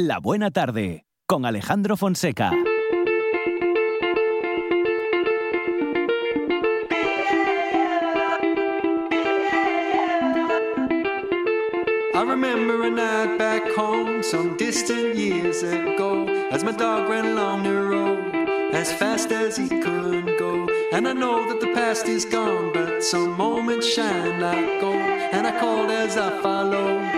La Buena Tarde con Alejandro Fonseca. I remember a night back home some distant years ago as my dog ran along the road as fast as he could go. And I know that the past is gone, but some moments shine like gold. And I called as I followed,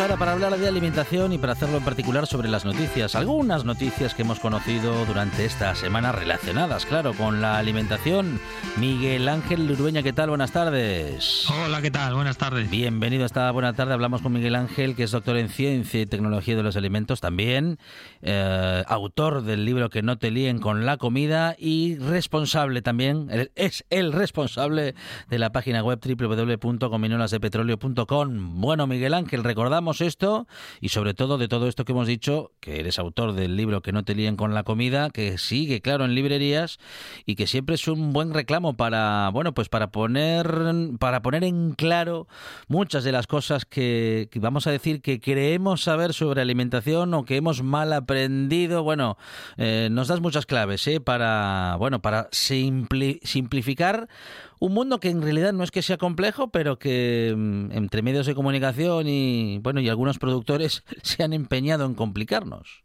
ahora para hablar de alimentación y para hacerlo en particular sobre las noticias. Algunas noticias que hemos conocido durante esta semana relacionadas, claro, con la alimentación. Miguel Ángel Lurueña, ¿qué tal? Buenas tardes. Hola, ¿qué tal? Buenas tardes. Bienvenido a esta buena tarde. Hablamos con Miguel Ángel, que es doctor en Ciencia y Tecnología de los Alimentos también, eh, autor del libro Que no te líen con la comida y responsable también, es el responsable de la página web www.cominolasdepetróleo.com. Bueno, Miguel Ángel, recordamos esto y sobre todo de todo esto que hemos dicho, que eres autor del libro Que no te líen con la comida, que sigue, claro, en librerías y que siempre es un buen reclamo para, bueno, pues para poner, para poner en claro muchas de las cosas que, vamos a decir que creemos saber sobre alimentación o que hemos mal aprendido. Bueno, eh, nos das muchas claves, ¿eh? Para, bueno, para simpli- simplificar un mundo que en realidad no es que sea complejo, pero que mm, entre medios de comunicación y bueno y algunos productores se han empeñado en complicarnos.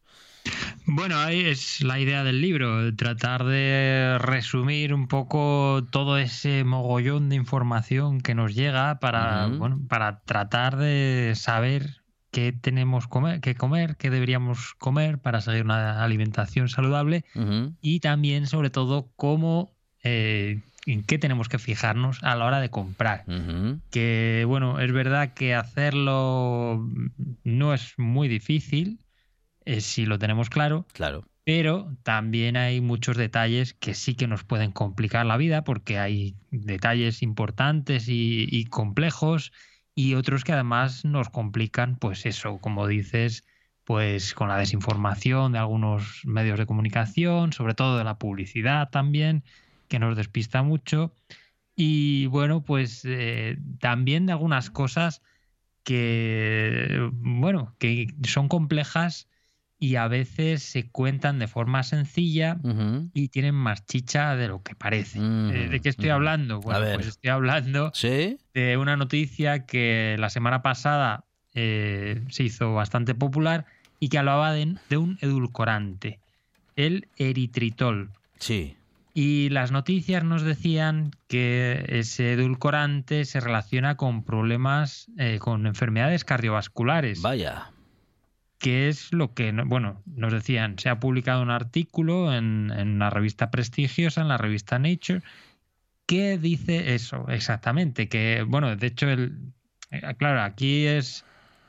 Bueno, ahí es la idea del libro, tratar de resumir un poco todo ese mogollón de información que nos llega para, bueno, para tratar de saber qué tenemos comer, qué comer, qué deberíamos comer para seguir una alimentación saludable y también, sobre todo, cómo, eh, en qué tenemos que fijarnos a la hora de comprar. Que bueno, es verdad que hacerlo no es muy difícil eh, si lo tenemos claro, Claro. pero también hay muchos detalles que sí que nos pueden complicar la vida porque hay detalles importantes y, y complejos y otros que además nos complican, pues eso, como dices, pues con la desinformación de algunos medios de comunicación, sobre todo de la publicidad también, que nos despista mucho. Y bueno, pues eh, también de algunas cosas que, bueno, que son complejas y a veces se cuentan de forma sencilla y tienen más chicha de lo que parece. Mm, Eh, ¿De qué estoy mm. hablando? Bueno, pues estoy hablando Sí. de una noticia que la semana pasada eh, se hizo bastante popular y que hablaba de, de un edulcorante, el eritritol. Sí. Y las noticias nos decían que ese edulcorante se relaciona con problemas, eh, con enfermedades cardiovasculares, Vaya. que es lo que, no- bueno, nos decían, se ha publicado un artículo en, en una revista prestigiosa, en la revista Nature, que dice eso exactamente, que, bueno, de hecho, el, eh, claro, aquí es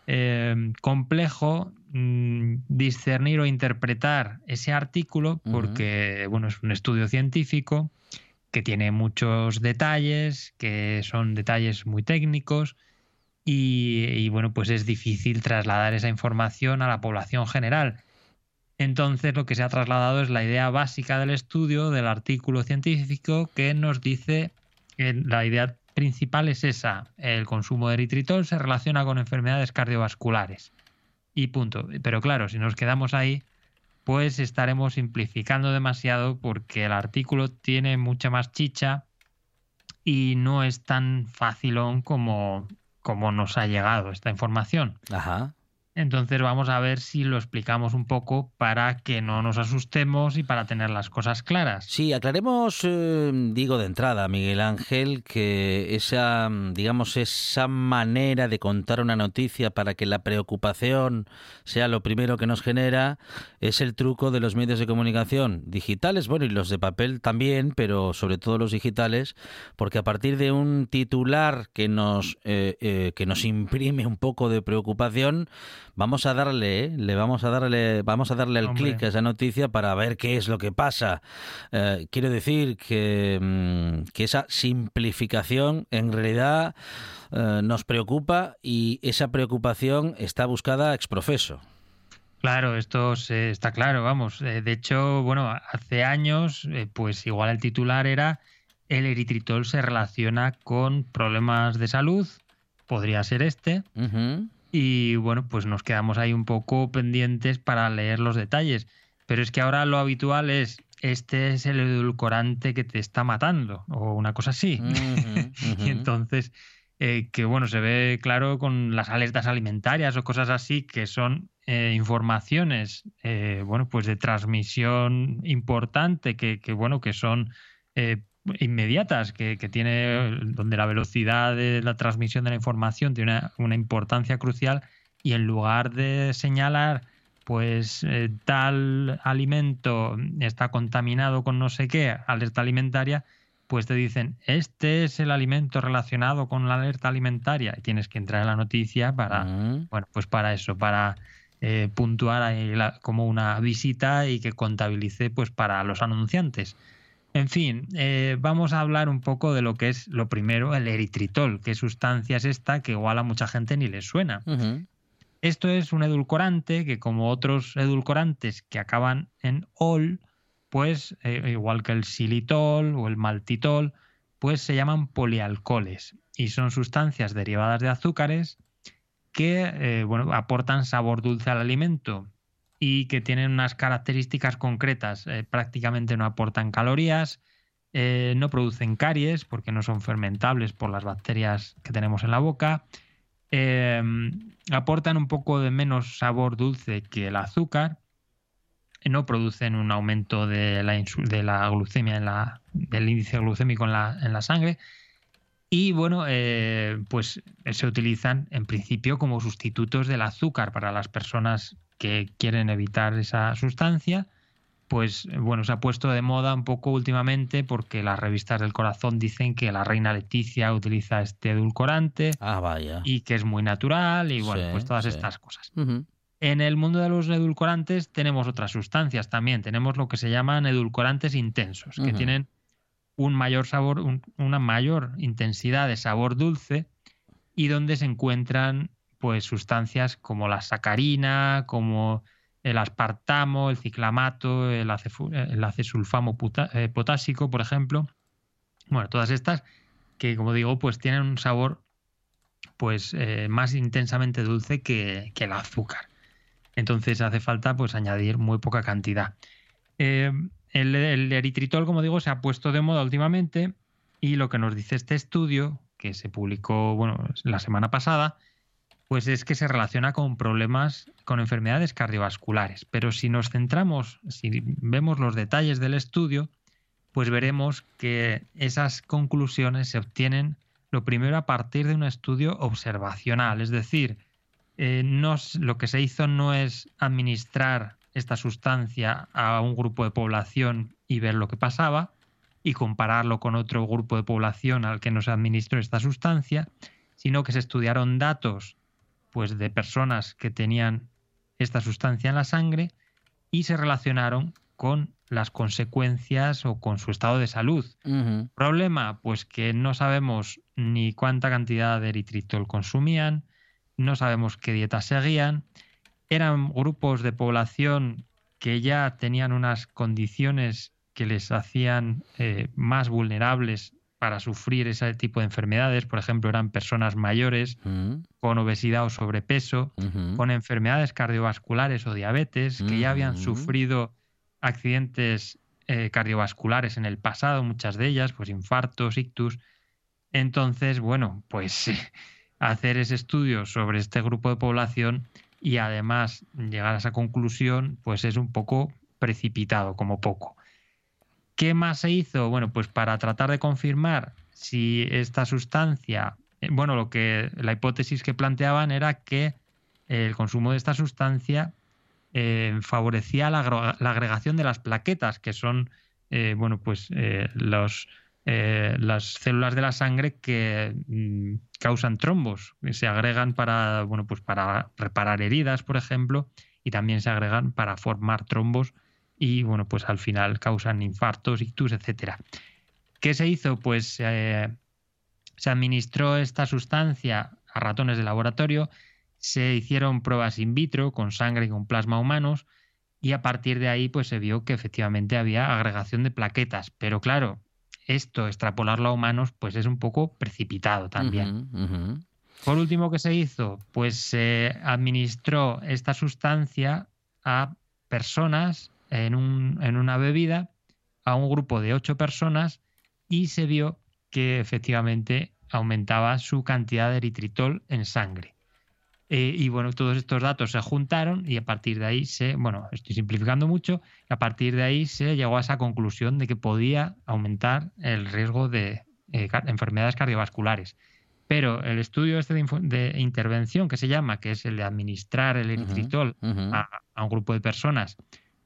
eh, complejo mm, discernir o interpretar ese artículo porque, bueno, es un estudio científico que tiene muchos detalles, que son detalles muy técnicos y, y, bueno, pues es difícil trasladar esa información a la población general. Entonces lo que se ha trasladado es la idea básica del estudio, del artículo científico, que nos dice que la idea principal es esa. El consumo de eritritol se relaciona con enfermedades cardiovasculares. Y punto. Pero claro, si nos quedamos ahí, pues estaremos simplificando demasiado porque el artículo tiene mucha más chicha y no es tan facilón como, como nos ha llegado esta información. Ajá. Entonces vamos a ver si lo explicamos un poco para que no nos asustemos y para tener las cosas claras. Sí, aclaremos, eh, digo de entrada, Miguel Ángel, que esa, digamos, esa manera de contar una noticia para que la preocupación sea lo primero que nos genera es el truco de los medios de comunicación digitales, bueno, y los de papel también, pero sobre todo los digitales, porque a partir de un titular que nos, eh, eh, que nos imprime un poco de preocupación, vamos a darle, ¿eh? le vamos a darle, vamos a darle el clic a esa noticia para ver qué es lo que pasa. Eh, quiero decir que, mm, que esa simplificación en realidad eh, nos preocupa y esa preocupación está buscada ex profeso. Claro, esto se- está claro, vamos. Eh, De hecho, bueno, hace años, pues igual el titular era el eritritol se relaciona con problemas de salud, podría ser este. Y bueno, pues nos quedamos ahí un poco pendientes para leer los detalles. Pero es que ahora lo habitual es, este es el edulcorante que te está matando, o una cosa así. Y entonces, eh, que bueno, se ve claro con las alertas alimentarias o cosas así, que son eh, informaciones, eh, bueno, pues de transmisión importante, que, que, bueno, que son inmediatas, que, que tiene, donde la velocidad de la transmisión de la información tiene una, una importancia crucial, y en lugar de señalar pues eh, tal alimento está contaminado con no sé qué, alerta alimentaria, pues te dicen, este es el alimento relacionado con la alerta alimentaria y tienes que entrar en la noticia para, Ujú. bueno, pues para eso, para eh, puntuar ahí la- como una visita y que contabilice pues para los anunciantes. En fin, eh, vamos a hablar un poco de lo que es lo primero, el eritritol, qué sustancia es esta que igual a mucha gente ni le suena. Esto es un edulcorante que, como otros edulcorantes que acaban en ol, pues eh, igual que el xilitol o el maltitol, pues se llaman polialcoholes y son sustancias derivadas de azúcares que eh, bueno, aportan sabor dulce al alimento y que tienen unas características concretas. Eh, prácticamente no aportan calorías, eh, no producen caries porque no son fermentables por las bacterias que tenemos en la boca. Eh, aportan un poco de menos sabor dulce que el azúcar. No producen un aumento de la, insu- de la glucemia, en la, del índice glucémico en la, en la sangre. Y bueno, eh, pues se utilizan en principio como sustitutos del azúcar para las personas que quieren evitar esa sustancia. Pues bueno, se ha puesto de moda un poco últimamente porque las revistas del corazón dicen que la reina Leticia utiliza este edulcorante Ah, vaya. y que es muy natural y bueno, Sí, pues todas sí. estas cosas. En el mundo de los edulcorantes tenemos otras sustancias también. Tenemos lo que se llaman edulcorantes intensos, que tienen un mayor sabor, un- una mayor intensidad de sabor dulce y donde se encuentran pues sustancias como la sacarina, como el aspartamo, el ciclamato, el, acefu- acesulfamo eh, potásico, por ejemplo. Bueno, todas estas que, como digo, pues tienen un sabor pues eh, más intensamente dulce que, que el azúcar. Entonces hace falta pues añadir muy poca cantidad. Eh, el, el eritritol, como digo, se ha puesto de moda últimamente y lo que nos dice este estudio, que se publicó bueno, la semana pasada, pues es que se relaciona con problemas, con enfermedades cardiovasculares. Pero si nos centramos, si vemos los detalles del estudio, pues veremos que esas conclusiones se obtienen lo primero a partir de un estudio observacional, es decir, eh, lo que se hizo no es administrar esta sustancia a un grupo de población y ver lo que pasaba y compararlo con otro grupo de población al que no se administró esta sustancia, sino que se estudiaron datos pues de personas que tenían esta sustancia en la sangre y se relacionaron con las consecuencias o con su estado de salud. Problema, pues que no sabemos ni cuánta cantidad de eritritol consumían, no sabemos qué dieta seguían, eran grupos de población que ya tenían unas condiciones que les hacían eh, más vulnerables para sufrir ese tipo de enfermedades. Por ejemplo, eran personas mayores Mm, con obesidad o sobrepeso, con enfermedades cardiovasculares o diabetes, que ya habían sufrido accidentes eh, cardiovasculares en el pasado, muchas de ellas, pues infartos, ictus. Entonces, bueno, pues hacer ese estudio sobre este grupo de población y además llegar a esa conclusión, pues es un poco precipitado, como poco. ¿Qué más se hizo? Bueno, pues para tratar de confirmar si esta sustancia, eh, bueno, lo que la hipótesis que planteaban era que el consumo de esta sustancia eh, favorecía la, agregación de las plaquetas, que son, eh, bueno, pues las células de la sangre que mm, causan trombos, que se agregan para, bueno, pues para reparar heridas, por ejemplo, y también se agregan para formar trombos y, bueno, pues al final causan infartos, ictus, etcétera. ¿Qué se hizo? Pues eh, se administró esta sustancia a ratones de laboratorio, se hicieron pruebas in vitro con sangre y con plasma humanos y a partir de ahí pues se vio que efectivamente había agregación de plaquetas. Pero claro, esto, extrapolarlo a humanos, pues es un poco precipitado también. Por último, ¿qué se hizo? Pues se administró esta sustancia a personas en, un- en una bebida, a un grupo de ocho personas, y se vio que efectivamente aumentaba su cantidad de eritritol en sangre. Eh, y bueno, todos estos datos se juntaron y a partir de ahí se, bueno, estoy simplificando mucho, y a partir de ahí se llegó a esa conclusión de que podía aumentar el riesgo de eh, enfermedades cardiovasculares. Pero el estudio este de, intervención que se llama, que es el de administrar el eritritol a, a un grupo de personas,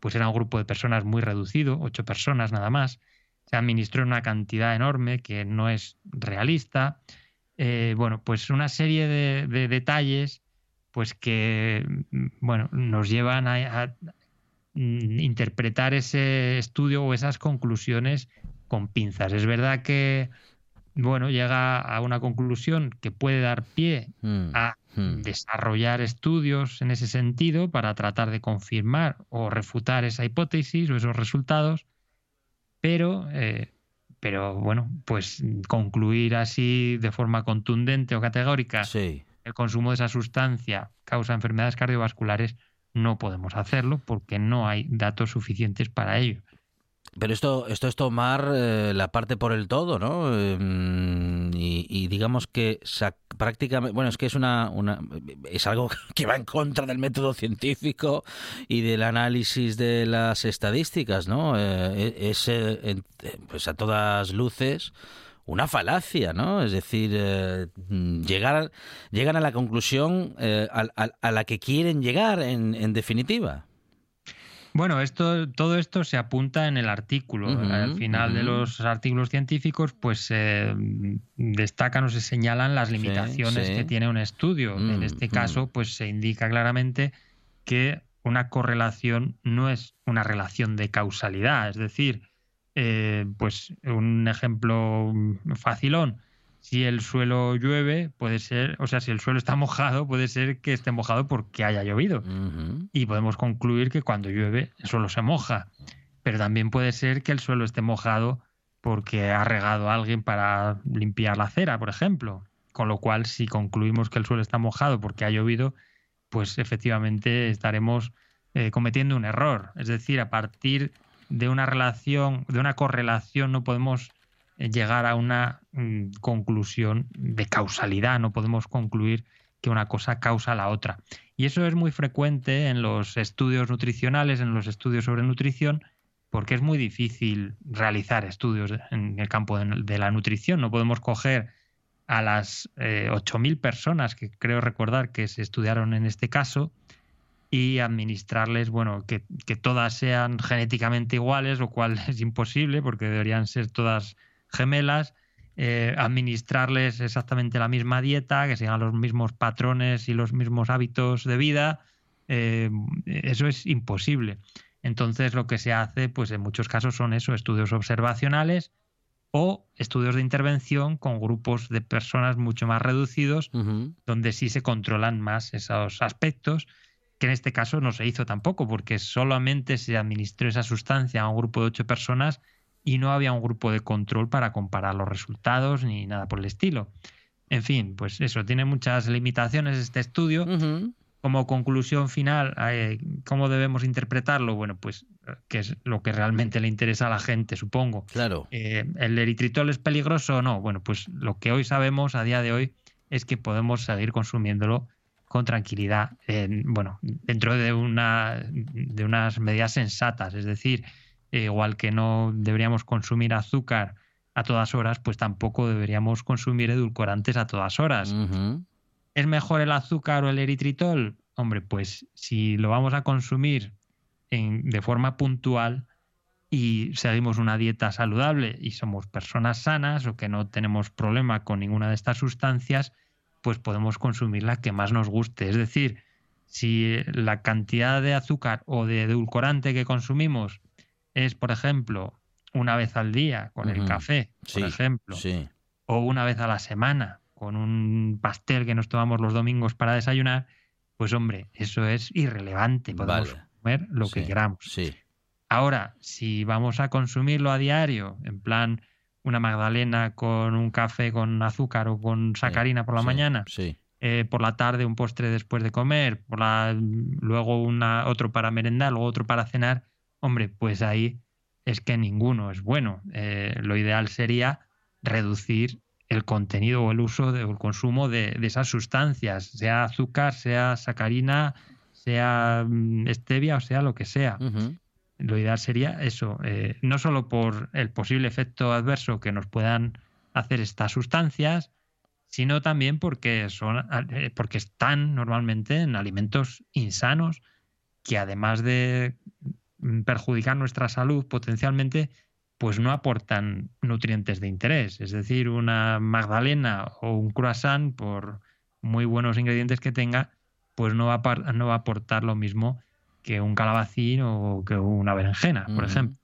pues era un grupo de personas muy reducido, ocho personas nada más. Se administró una cantidad enorme que no es realista. Eh, bueno, pues una serie de, de detalles, pues que mm, bueno, nos llevan a, a, mm, interpretar ese estudio o esas conclusiones con pinzas. Es verdad que bueno, llega a una conclusión que puede dar pie Mm, a mm. desarrollar estudios en ese sentido para tratar de confirmar o refutar esa hipótesis o esos resultados, pero, eh, pero bueno, pues concluir así de forma contundente o categórica Sí. el consumo de esa sustancia causa enfermedades cardiovasculares, no podemos hacerlo porque no hay datos suficientes para ello. Pero esto, esto es tomar eh, la parte por el todo, ¿no? Eh, y, y digamos que prácticamente, bueno, es que es una, una, es algo que va en contra del método científico y del análisis de las estadísticas, ¿no? Eh, es, eh, pues a todas luces una falacia, ¿no? Es decir, eh, llegar, llegan a la conclusión eh, a, a- a la que quieren llegar, en, en definitiva. Bueno, esto, todo esto se apunta en el artículo. Al final de los artículos científicos, pues se destacan o se señalan las limitaciones sí. que tiene un estudio. Mm, en este mm. caso, pues se indica claramente que una correlación no es una relación de causalidad. Es decir, eh, pues un ejemplo mm, facilón. Si el suelo llueve, puede ser, o sea, si el suelo está mojado, puede ser que esté mojado porque haya llovido y podemos concluir que cuando llueve el suelo se moja. Pero también puede ser que el suelo esté mojado porque ha regado a alguien para limpiar la acera, por ejemplo. Con lo cual, si concluimos que el suelo está mojado porque ha llovido, pues efectivamente estaremos eh, cometiendo un error. Es decir, a partir de una relación, de una correlación, no podemos llegar a una mm, conclusión de causalidad, no podemos concluir que una cosa causa la otra. Y eso es muy frecuente en los estudios nutricionales, en los estudios sobre nutrición, porque es muy difícil realizar estudios en el campo de, de la nutrición. No podemos coger a las eh, 8.000 personas que creo recordar que se estudiaron en este caso y administrarles, bueno, que, que todas sean genéticamente iguales, lo cual es imposible porque deberían ser todas gemelas, eh, administrarles exactamente la misma dieta, que sigan los mismos patrones y los mismos hábitos de vida, eh, eso es imposible. Entonces lo que se hace, pues en muchos casos son eso, estudios observacionales o estudios de intervención con grupos de personas mucho más reducidos, donde sí se controlan más esos aspectos, que en este caso no se hizo tampoco, porque solamente se administró esa sustancia a un grupo de ocho personas y no había un grupo de control para comparar los resultados ni nada por el estilo. En fin, pues eso, tiene muchas limitaciones este estudio. Como conclusión final, eh, ¿cómo debemos interpretarlo? Bueno, pues eh, que es lo que realmente le interesa a la gente, supongo. Claro. Eh, ¿El eritritol es peligroso o no? Bueno, pues lo que hoy sabemos a día de hoy es que podemos seguir consumiéndolo con tranquilidad, en- bueno, dentro de, una, de unas medidas sensatas. Es decir, eh, igual que no deberíamos consumir azúcar a todas horas, pues tampoco deberíamos consumir edulcorantes a todas horas. ¿Es mejor el azúcar o el eritritol? Hombre, pues si lo vamos a consumir en- de forma puntual y seguimos una dieta saludable y somos personas sanas o que no tenemos problema con ninguna de estas sustancias, pues podemos consumir la que más nos guste. Es decir, si la cantidad de azúcar o de edulcorante que consumimos es, por ejemplo, una vez al día con el café, Sí, por ejemplo, Sí. o una vez a la semana con un pastel que nos tomamos los domingos para desayunar, pues hombre, eso es irrelevante. Podemos Vale. comer lo que queramos. Ahora, si vamos a consumirlo a diario, en plan una magdalena con un café con azúcar o con sacarina por la mañana, eh, por la tarde un postre después de comer, por la, luego una, otro para merendar, luego otro para cenar, hombre, pues ahí es que ninguno es bueno. Eh, lo ideal sería reducir el contenido o el uso de- o el consumo de, de esas sustancias, sea azúcar, sea sacarina, sea mm, stevia o sea lo que sea. Lo ideal sería eso, eh, no solo por el posible efecto adverso que nos puedan hacer estas sustancias, sino también porque son eh, porque están normalmente en alimentos insanos que además de perjudicar nuestra salud potencialmente, pues no aportan nutrientes de interés. Es decir, una magdalena o un croissant, por muy buenos ingredientes que tenga, pues no va a, no va a aportar lo mismo que un calabacín o que una berenjena, por ejemplo.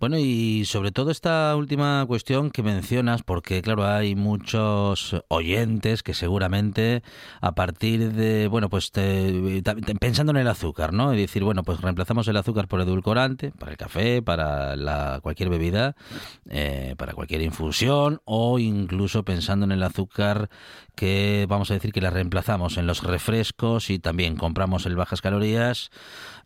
Bueno, y sobre todo esta última cuestión que mencionas, porque claro, hay muchos oyentes que seguramente a partir de, bueno, pues te- pensando en el azúcar, ¿no? Y decir, bueno, pues reemplazamos el azúcar por edulcorante, para el café, para la, cualquier bebida, eh, para cualquier infusión, o incluso pensando en el azúcar que vamos a decir que la reemplazamos en los refrescos y también compramos el bajas calorías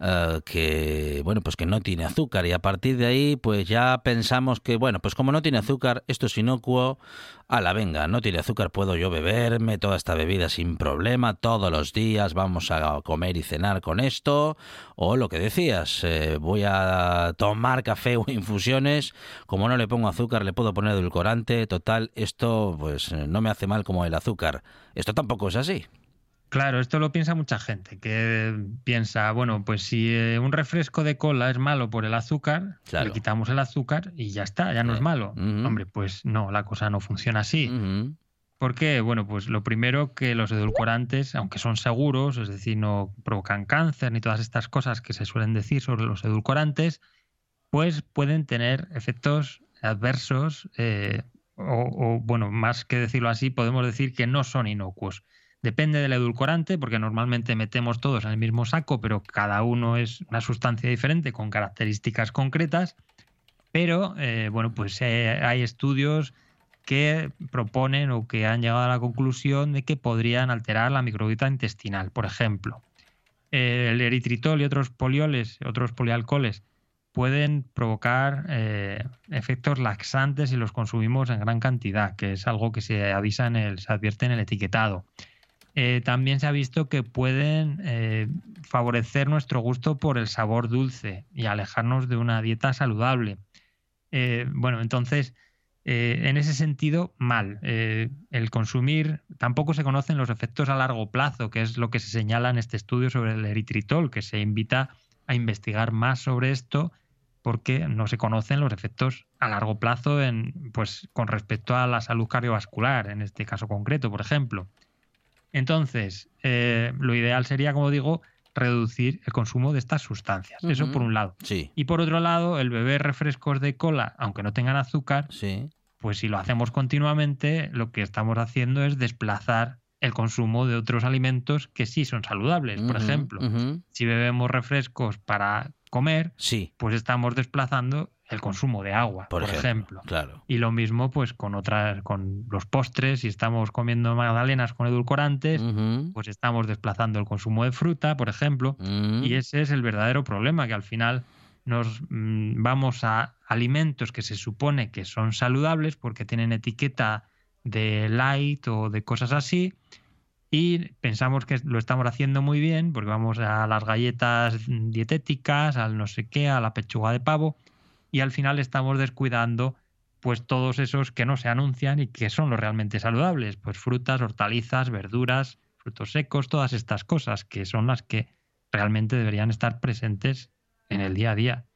eh, que bueno pues que no tiene azúcar. Y a partir de ahí pues ya pensamos que bueno pues como no tiene azúcar esto es inocuo a la venga no tiene azúcar puedo yo beberme toda esta bebida sin problema todos los días vamos a comer y cenar con esto. O lo que decías eh, voy a tomar café o infusiones. Como no le pongo azúcar le puedo poner edulcorante. Total esto pues no me hace mal como el azúcar. Esto tampoco es así Claro, esto lo piensa mucha gente, que piensa, bueno, pues si eh, un refresco de cola es malo por el azúcar, Claro. le quitamos el azúcar y ya está, ya no es malo. Hombre, pues no, la cosa no funciona así. Ujú. ¿Por qué? Bueno, pues lo primero que los edulcorantes, aunque son seguros, es decir, no provocan cáncer ni todas estas cosas que se suelen decir sobre los edulcorantes, pues pueden tener efectos adversos eh, o, o, bueno, más que decirlo así, podemos decir que no son inocuos. Depende del edulcorante, porque normalmente metemos todos en el mismo saco, pero cada uno es una sustancia diferente con características concretas. Pero, eh, bueno, pues eh, hay estudios que proponen o que han llegado a la conclusión de que podrían alterar la microbiota intestinal. Por ejemplo, eh, el eritritol y otros polioles, otros polialcoholes, pueden provocar efectos laxantes si los consumimos en gran cantidad, que es algo que se avisa en el, se advierte en el etiquetado. Eh, también se ha visto que pueden eh, favorecer nuestro gusto por el sabor dulce y alejarnos de una dieta saludable. Eh, bueno, entonces, en ese sentido, mal. El consumir, tampoco se conocen los efectos a largo plazo, que es lo que se señala en este estudio sobre el eritritol, que se invita a investigar más sobre esto porque no se conocen los efectos a largo plazo en, pues, con respecto a la salud cardiovascular, en este caso concreto, por ejemplo. Entonces, eh, lo ideal sería, como digo, reducir el consumo de estas sustancias. Eso por un lado. Sí, Y por otro lado, el beber refrescos de cola, aunque no tengan azúcar, sí. pues si lo hacemos continuamente, lo que estamos haciendo es desplazar el consumo de otros alimentos que sí son saludables. Por ejemplo, si bebemos refrescos para comer, Sí, pues estamos desplazando el consumo de agua, Por por, ejemplo, ejemplo. claro. Y lo mismo pues con otras, con los postres, si estamos comiendo magdalenas con edulcorantes, Ujú. pues estamos desplazando el consumo de fruta, por ejemplo, Mm. y ese es el verdadero problema, que al final nos mm, vamos a alimentos que se supone que son saludables porque tienen etiqueta de light o de cosas así y pensamos que lo estamos haciendo muy bien porque vamos a las galletas dietéticas, al no sé qué, a la pechuga de pavo y al final estamos descuidando pues todos esos que no se anuncian y que son los realmente saludables, pues frutas, hortalizas, verduras, frutos secos, todas estas cosas que son las que realmente deberían estar presentes en el día a día.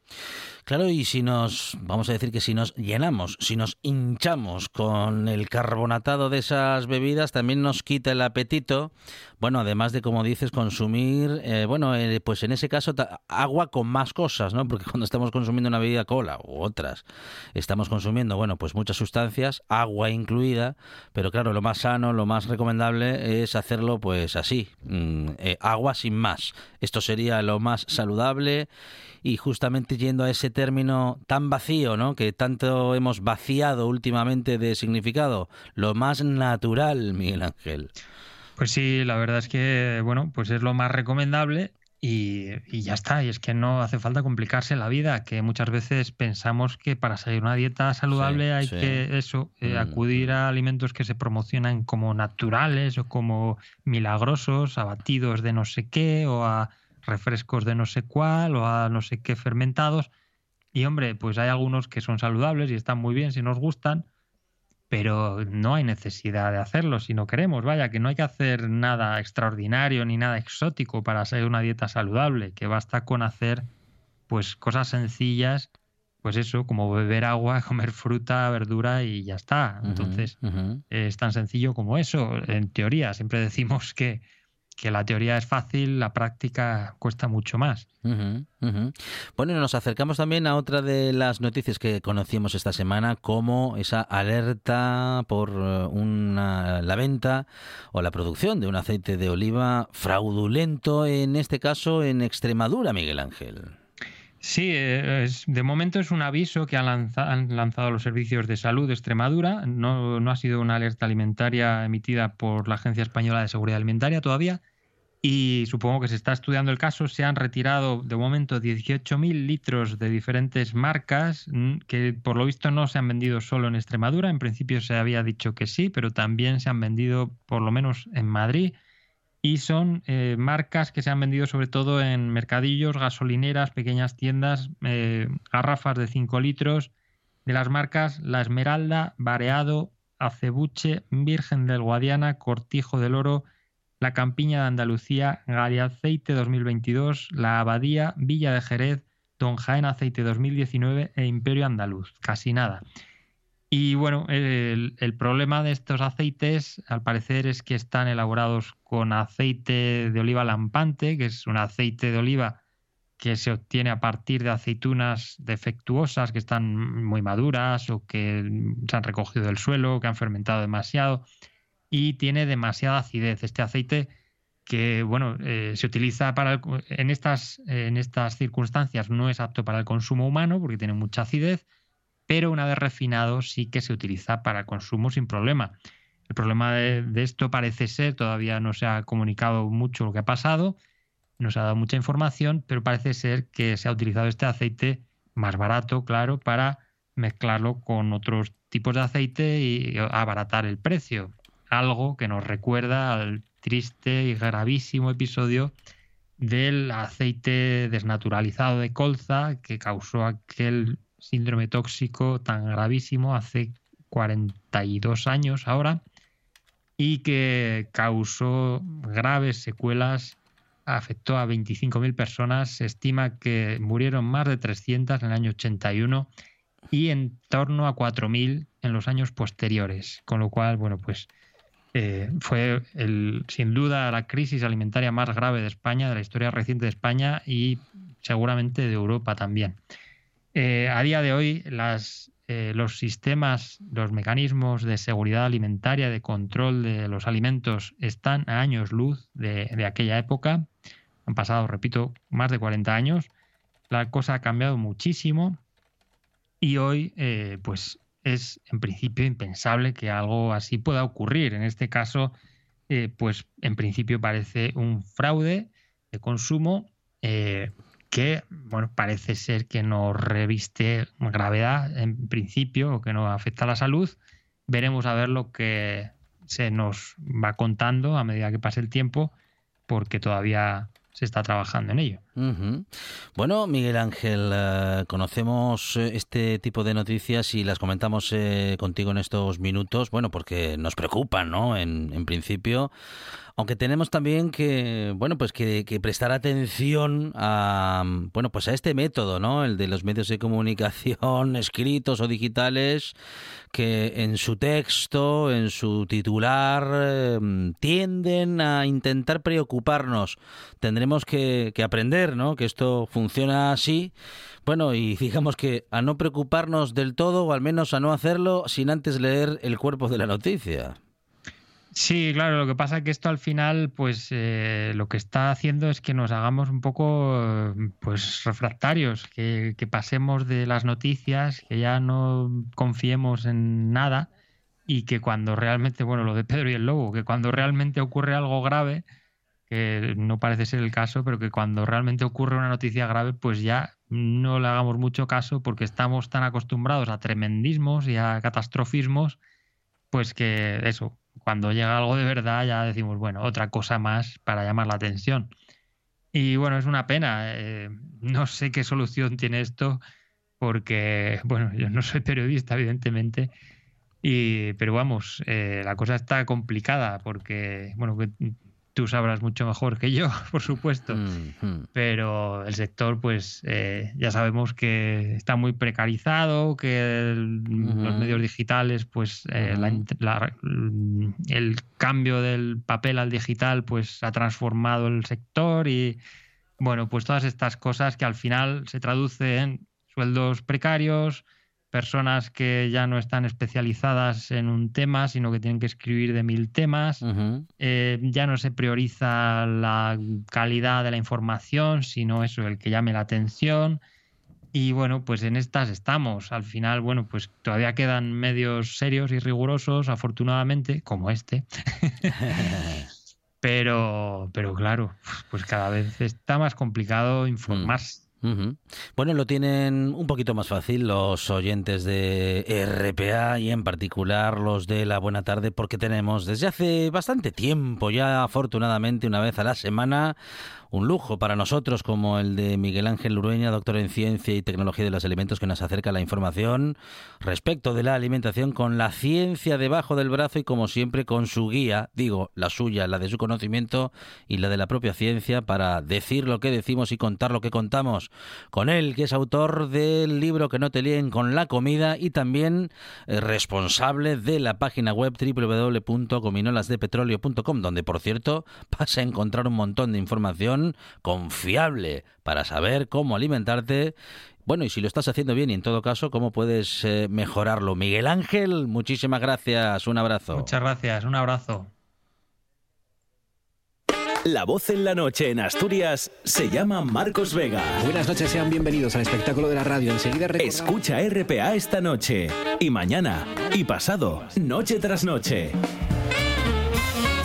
Claro, y si nos, vamos a decir que si nos llenamos, si nos hinchamos con el carbonatado de esas bebidas, también nos quita el apetito. Bueno, además de, como dices, consumir, eh, bueno, eh, pues en ese caso agua con más cosas, ¿no? Porque cuando estamos consumiendo una bebida cola u otras, estamos consumiendo, bueno, pues muchas sustancias, agua incluida, pero claro, lo más sano, lo más recomendable es hacerlo pues así, mm, eh, agua sin más. Esto sería lo más saludable y justamente yendo a ese término tan vacío, ¿no? Que tanto hemos vaciado últimamente de significado, lo más natural, Miguel Ángel. Pues sí, la verdad es que, bueno, pues es lo más recomendable y, y ya está. Y es que no hace falta complicarse la vida, que muchas veces pensamos que para seguir una dieta saludable Sí, hay sí. que eso, eh, Mm, acudir a alimentos que se promocionan como naturales o como milagrosos, a batidos de no sé qué o a refrescos de no sé cuál o a no sé qué fermentados. Y hombre, pues hay algunos que son saludables y están muy bien si nos gustan, pero no hay necesidad de hacerlo si no queremos. Vaya, que no hay que hacer nada extraordinario ni nada exótico para seguir una dieta saludable, que basta con hacer pues cosas sencillas, pues eso, como beber agua, comer fruta, verdura y ya está. Entonces, ujú. es tan sencillo como eso, en teoría. Siempre decimos que, que la teoría es fácil, la práctica cuesta mucho más. Bueno, nos acercamos también a otra de las noticias que conocimos esta semana, como esa alerta por eh, una, la venta o la producción de un aceite de oliva fraudulento, en este caso en Extremadura, Miguel Ángel. Sí, eh, es- de momento es un aviso que han, han lanzado los servicios de salud de Extremadura. No, no ha sido una alerta alimentaria emitida por la Agencia Española de Seguridad Alimentaria todavía. Y supongo que se está estudiando el caso. Se han retirado de momento 18.000 litros de diferentes marcas mm, que por lo visto no se han vendido solo en Extremadura. En principio se había dicho que sí, pero también se han vendido por lo menos en Madrid y son eh, marcas que se han vendido sobre todo en mercadillos, gasolineras, pequeñas tiendas, eh, garrafas de 5 litros, de las marcas La Esmeralda, Bareado, Acebuche, Virgen del Guadiana, Cortijo del Oro, La Campiña de Andalucía, Galiaceite 2022, La Abadía, Villa de Jerez, Don Jaén Aceite 2019 e Imperio Andaluz. Casi nada. Y bueno, el, problema de estos aceites, al parecer, es que están elaborados con aceite de oliva lampante, que es un aceite de oliva que se obtiene a partir de aceitunas defectuosas que están muy maduras o que se han recogido del suelo, que han fermentado demasiado y tiene demasiada acidez. Este aceite que bueno eh, se utiliza para el- en estas en estas circunstancias no es apto para el consumo humano porque tiene mucha acidez pero una vez refinado sí que se utiliza para consumo sin problema. El problema de, esto parece ser, todavía no se ha comunicado mucho lo que ha pasado, no se ha dado mucha información, pero parece ser que se ha utilizado este aceite más barato, claro, para mezclarlo con otros tipos de aceite y abaratar el precio. Algo que nos recuerda al triste y gravísimo episodio del aceite desnaturalizado de colza que causó aquel síndrome tóxico tan gravísimo hace 42 años ahora y que causó graves secuelas, afectó a 25.000 personas, se estima que murieron más de 300 en el año 81 y en torno a 4.000 en los años posteriores, con lo cual, bueno, pues eh, fue el, sin duda la crisis alimentaria más grave de España, de la historia reciente de España y seguramente de Europa también. Eh, a día de hoy, eh, los sistemas, los mecanismos de seguridad alimentaria, de control de los alimentos, están a años luz de, aquella época. Han pasado, repito, más de 40 años. La cosa ha cambiado muchísimo Y hoy, eh, pues es en principio impensable que algo así pueda ocurrir. En este caso, pues en principio parece un fraude de consumo que, bueno, parece ser que no reviste gravedad en principio o que no afecta a la salud. Veremos a ver lo que se nos va contando a medida que pase el tiempo, porque todavía se está trabajando en ello. Bueno, Miguel Ángel, eh, conocemos eh, este tipo de noticias y las comentamos eh, contigo en estos minutos, bueno, porque nos preocupan, ¿no? En, principio, aunque tenemos también que, bueno, pues que, prestar atención a, bueno, pues a este método, ¿no? El de los medios de comunicación escritos o digitales que en su texto, en su titular, eh, tienden a intentar preocuparnos. Tendremos que aprender, Que esto funciona así. Bueno, y digamos que a no preocuparnos del todo, o al menos a no hacerlo sin antes leer el cuerpo de la noticia. Sí, claro, lo que pasa es que esto al final, pues eh, lo que está haciendo es que nos hagamos un poco, pues, refractarios, que pasemos de las noticias, que ya no confiemos en nada y que cuando realmente, bueno, lo de Pedro y el Lobo, que cuando realmente ocurre algo grave, que no parece ser el caso, pero que cuando realmente ocurre una noticia grave, pues ya no le hagamos mucho caso porque estamos tan acostumbrados a tremendismos y a catastrofismos, pues que eso, cuando llega algo de verdad ya decimos, bueno, otra cosa más para llamar la atención. Y bueno, es una pena. eh, no sé qué solución tiene esto porque, bueno, yo no soy periodista, evidentemente, y, pero vamos, eh, la cosa está complicada porque, bueno, tú sabrás mucho mejor que yo, por supuesto. Mm, mm. pero el sector, pues eh, ya sabemos que está muy precarizado, que el- los medios digitales, pues eh, la la- el cambio del papel al digital, pues ha transformado el sector y bueno, pues todas estas cosas que al final se traducen en sueldos precarios, personas que ya no están especializadas en un tema, sino que tienen que escribir de mil temas Ujú. eh, ya no se prioriza la calidad de la información, sino eso, el que llame la atención. Y bueno, pues en estas estamos. Al final, bueno, pues todavía quedan medios serios y rigurosos, afortunadamente, como este. pero, pero claro, pues cada vez está más complicado informarse. Ujú. Bueno, lo tienen un poquito más fácil los oyentes de RPA y en particular los de la Buena Tarde porque tenemos desde hace bastante tiempo ya afortunadamente una vez a la semana un lujo para nosotros como el de Miguel Ángel Urueña, doctor en Ciencia y Tecnología de los Alimentos que nos acerca la información respecto de la alimentación con la ciencia debajo del brazo y como siempre con su guía, digo, la suya, la de su conocimiento y la de la propia ciencia para decir lo que decimos y contar lo que contamos. Con él, que es autor del libro Que no te líen con la comida y también eh, responsable de la página web www.gominolasdepetróleo.com, donde por cierto vas a encontrar un montón de información confiable para saber cómo alimentarte bueno, y si lo estás haciendo bien y en todo caso, ¿cómo puedes eh, mejorarlo? Miguel Ángel, muchísimas gracias, un abrazo. Muchas gracias, un abrazo. La voz en la noche en Asturias se llama Marcos Vega. Buenas noches, sean bienvenidos al espectáculo de la radio. Enseguida recordamos- Escucha RPA esta noche y mañana y pasado, noche tras noche.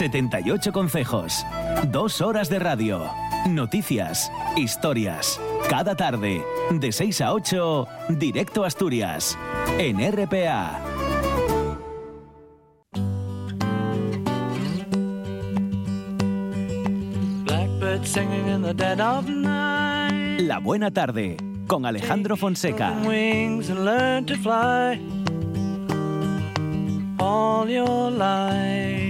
...78 consejos... ...dos horas de radio... ...noticias... ...historias... ...cada tarde... ...de 6 a 8... ...directo a Asturias... ...en RPA... Blackbird singing in the dead of night. La Buena Tarde, con Alejandro Fonseca. Wings and learn to fly all your life.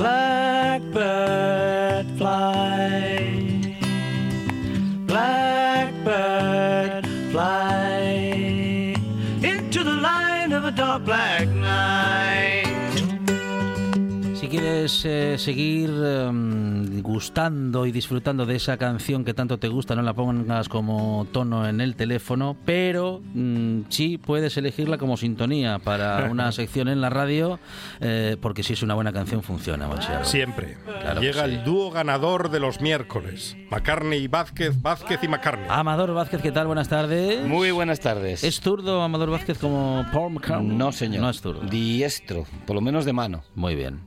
Blackbird fly. Blackbird fly into the light of a dark black Quieres eh, seguir em, gustando y disfrutando de esa canción que tanto te gusta, no la pongas como tono en el teléfono, pero mm, sí puedes elegirla como sintonía para una sección en la radio, eh, porque si es una buena canción funciona. Siempre. Claro Llega sí. el dúo ganador de los miércoles. McCartney y Vázquez, Vázquez y McCartney. Amador Vázquez, ¿qué tal? Buenas tardes. Muy buenas tardes. ¿Es zurdo Amador Vázquez como Paul McCartney? No, señor. No es zurdo. Diestro, por lo menos de mano. Muy bien.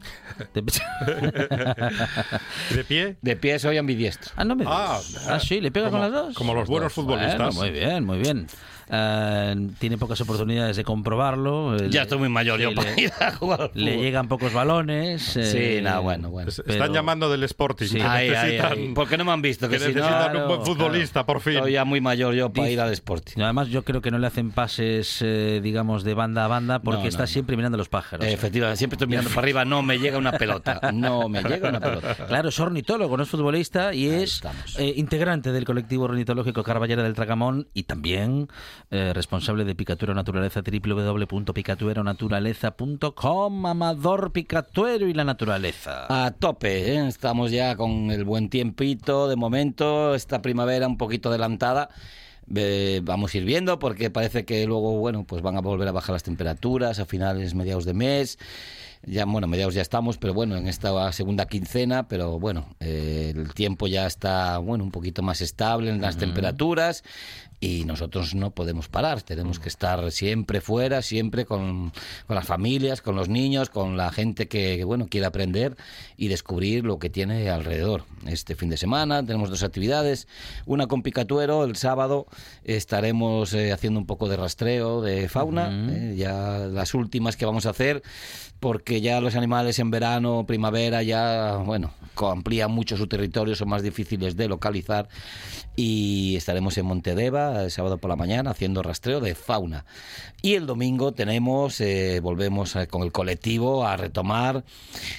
Te- ¿De pie? De pie soy ambidiestro. Ah, no me Ah. Ah, sí, le pega con las dos. como los buenos Bueno, futbolistas. muy bien, muy bien. Eh, tiene pocas oportunidades de comprobarlo. Eh, Ya le- estoy muy mayor yo le- para ir a jugar al Le fútbol. llegan pocos balones. eh, Sí, nada, bueno, bueno. Es- pero- Están llamando del Sporting. Sí. que Ay, necesitan, ay. ¿Por qué no me han visto? que Que si no, necesitan un claro, buen futbolista, por fin. estoy ya muy mayor yo para ir al Sporting. Además, yo creo que no le hacen pases, eh, digamos, de banda a banda porque No, no, está no. siempre mirando a los pájaros. Eh, Efectivamente, siempre estoy mirando para arriba, no me llega una pelota. No me llega una pelota. Claro, es ornitólogo, no es futbolista y Ahí es eh, integrante del colectivo ornitológico Carballera del Tracamón y también eh, responsable de Picatura Naturaleza www.picatueronaturaleza.com Amador Picatuero y la naturaleza. A tope, ¿eh? estamos ya con el buen tiempito de momento, esta primavera un poquito adelantada. Eh, vamos a ir viendo porque parece que luego, bueno, pues van a volver a bajar las temperaturas a finales, mediados de mes. Ya, bueno, mediados ya estamos, pero bueno, en esta segunda quincena, pero bueno, eh, el tiempo ya está, bueno, un poquito más estable en las temperaturas y nosotros no podemos parar, tenemos que estar siempre fuera, siempre con, con las familias, con los niños, con la gente que, que, bueno, quiere aprender y descubrir lo que tiene alrededor. Este fin de semana tenemos dos actividades, una con Picatuero, el sábado estaremos eh, haciendo un poco de rastreo de fauna, eh, ya las últimas que vamos a hacer, porque ya los animales en verano, primavera, ya, bueno, amplían mucho su territorio, son más difíciles de localizar y estaremos en Montedeva el sábado por la mañana haciendo rastreo de fauna. Y el domingo tenemos, eh, volvemos eh, con el colectivo a retomar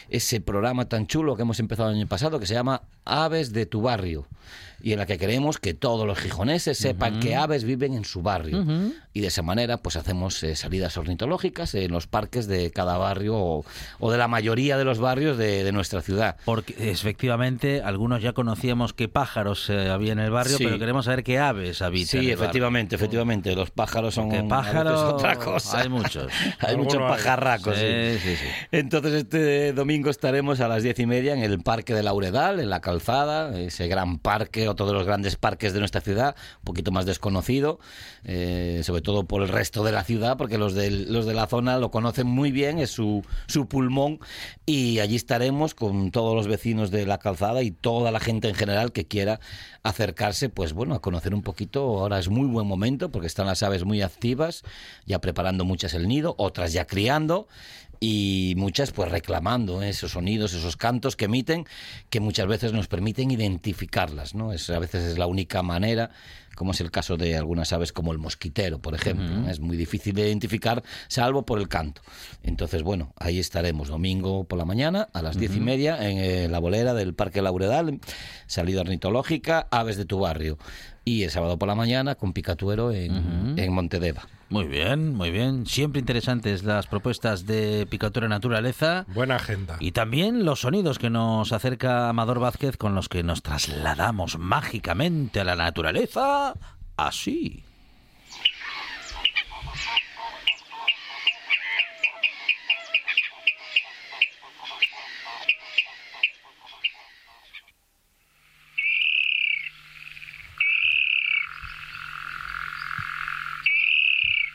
ese programa tan chulo que hemos empezado el año pasado que se llama Aves de tu barrio y en la que queremos que todos los gijoneses sepan que aves viven en su barrio. Y de esa manera, pues hacemos eh, salidas ornitológicas en los parques de cada barrio o, o de la mayoría de los barrios de, de nuestra ciudad. Porque efectivamente algunos ya conocíamos qué pájaros eh, había en el barrio, Sí. pero queremos saber qué aves habitan. en Sí, barrio. efectivamente, efectivamente. Los pájaros son veces pájaros otra cosa. hay muchos. hay muchos hay. pajarracos. Sí, sí. sí, sí. Entonces este domingo estaremos a las diez y media en el Parque de Lauredal, en la Calzada, ese gran parque, otro de los grandes parques de nuestra ciudad, un poquito más desconocido, eh, sobre todo por el resto de la ciudad, porque los, del- los de la zona lo conocen muy bien, es su, su pulmón, y allí estaremos con todos los vecinos de la Calzada y toda la gente en general que quiera acercarse, pues bueno, a conocer un poquito. Ahora es muy buen momento porque están las aves muy activas, ya preparando muchas el nido, otras ya criando y muchas pues reclamando ¿eh? esos sonidos, esos cantos que emiten, que muchas veces nos permiten identificarlas, ¿no? Es, a veces es la única manera, como es el caso de algunas aves como el mosquitero, por ejemplo. Es muy difícil de identificar, salvo por el canto. Entonces, bueno, ahí estaremos domingo por la mañana a las diez y media en eh, la bolera del Parque Lauredal, salida ornitológica, aves de tu barrio. Y el sábado por la mañana con Picatuero en, en Montedeva. Muy bien, muy bien. Siempre interesantes las propuestas de Picatura Naturaleza. Buena agenda. Y también los sonidos que nos acerca Amador Vázquez con los que nos trasladamos mágicamente a la naturaleza. Así.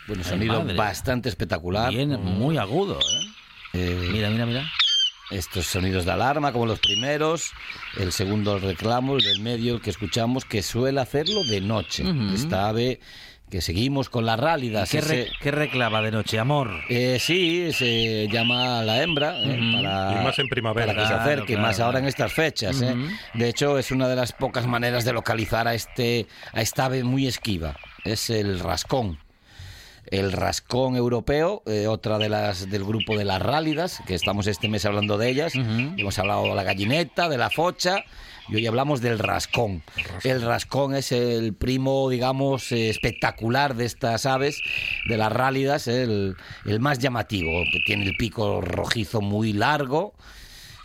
Bueno, sonido madre. bastante espectacular. Bien, muy agudo. ¿eh? Eh, Mira, mira, mira. Estos sonidos de alarma como los primeros, el segundo el reclamo, el del medio, el que escuchamos, que suele hacerlo de noche. Ujú. Esta ave que seguimos con las rálidas. ¿Qué, re- qué reclama de noche? Amor. eh, sí, se llama a la hembra eh, Ujú. para, Y más en primavera. para que se Claro, acerque, claro, más ahora claro. en estas fechas. eh. Ujú. De hecho, es una de las pocas maneras de localizar a, este, a esta ave muy esquiva. Es el rascón. El rascón europeo, eh, otra de las del grupo de las rálidas, que estamos este mes hablando de ellas. Hemos hablado de la gallineta, de la focha, y hoy hablamos del rascón. El rascón es el primo, digamos, eh, espectacular de estas aves, de las rálidas, el, el más llamativo. Tiene el pico rojizo muy largo,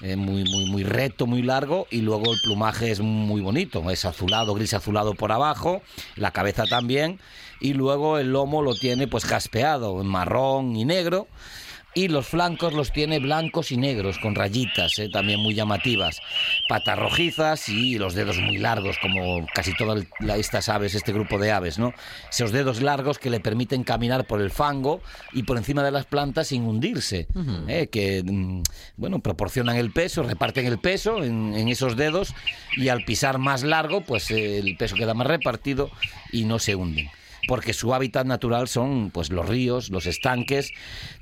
eh, muy, muy, muy recto, muy largo, y luego el plumaje es muy bonito, es azulado, gris azulado por abajo, la cabeza también, y luego el lomo lo tiene pues jaspeado, en marrón y negro, y los flancos los tiene blancos y negros, con rayitas, eh, también muy llamativas. Patas rojizas y los dedos muy largos, como casi todas estas aves, este grupo de aves, ¿no? Esos dedos largos que le permiten caminar por el fango y por encima de las plantas sin hundirse, eh, que, mm, bueno, proporcionan el peso, reparten el peso en, en esos dedos y al pisar más largo, pues eh, el peso queda más repartido y no se hunden porque su hábitat natural son pues los ríos, los estanques,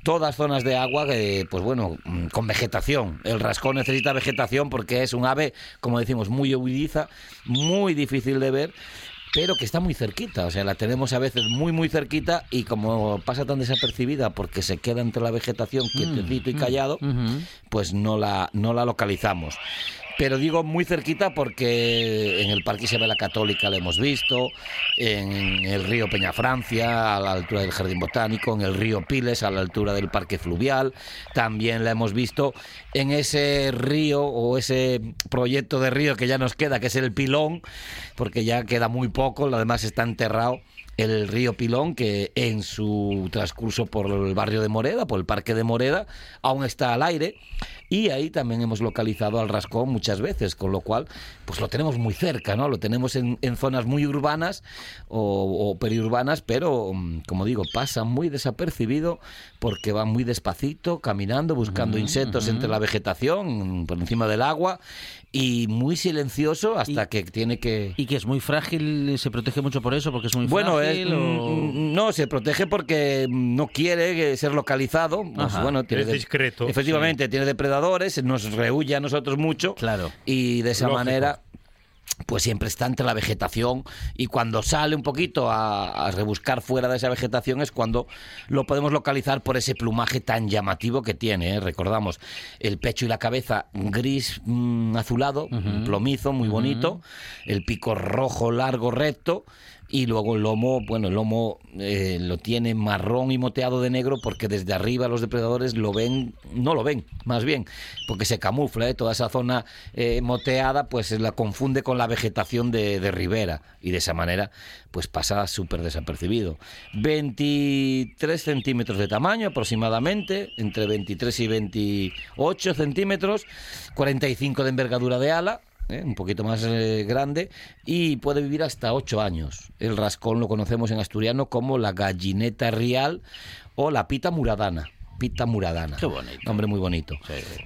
todas zonas de agua que, pues bueno, mm, con vegetación. El rascón necesita vegetación porque es un ave, como decimos, muy huidiza, muy difícil de ver pero que está muy cerquita, o sea, la tenemos a veces muy muy cerquita y como pasa tan desapercibida porque se queda entre la vegetación quietecito y callado, Ujú. pues no la, no la localizamos. Pero digo muy cerquita porque en el Parque Isabel la Católica la hemos visto, en el río Peñafrancia, a la altura del Jardín Botánico, en el río Piles, a la altura del Parque Fluvial, también la hemos visto en ese río o ese proyecto de río que ya nos queda, que es el Pilón, porque ya queda muy poco, lo demás está enterrado el río Pilón, que en su transcurso por el barrio de Moreda, por el parque de Moreda, aún está al aire. Y ahí también hemos localizado al rascón muchas veces, con lo cual, pues lo tenemos muy cerca, ¿no? Lo tenemos en, en zonas muy urbanas o, o periurbanas, pero, mm, como digo, pasa muy desapercibido porque va muy despacito, caminando, buscando insectos entre la vegetación, por encima del agua, y muy silencioso hasta Y- que tiene que... Y que es muy frágil, se protege mucho por eso, porque es muy Bueno, es, frágil. o- mm, no, se protege porque no quiere eh, ser localizado. Pues, bueno, tiene Es de- discreto, Efectivamente, tiene depredadores, nos rehuye a nosotros mucho. Claro. Y de esa Lógico. manera pues siempre está entre la vegetación y cuando sale un poquito a, a rebuscar fuera de esa vegetación es cuando lo podemos localizar por ese plumaje tan llamativo que tiene. ¿eh? Recordamos el pecho y la cabeza gris mm, azulado, plomizo, muy bonito, el pico rojo, largo, recto. Y luego el lomo, bueno, el lomo eh, lo tiene marrón y moteado de negro porque desde arriba los depredadores lo ven, no lo ven, más bien, porque se camufla, ¿eh? toda esa zona eh, moteada pues la confunde con la vegetación de, de ribera y de esa manera pues pasa súper desapercibido. 23 centímetros de tamaño aproximadamente, entre 23 y 28 centímetros, 45 de envergadura de ala, ¿eh? un poquito más eh, grande, y puede vivir hasta 8 años. El rascón lo conocemos en asturiano como la gallineta real o la pita muradana. Pita muradana. Qué bonito. Nombre muy bonito.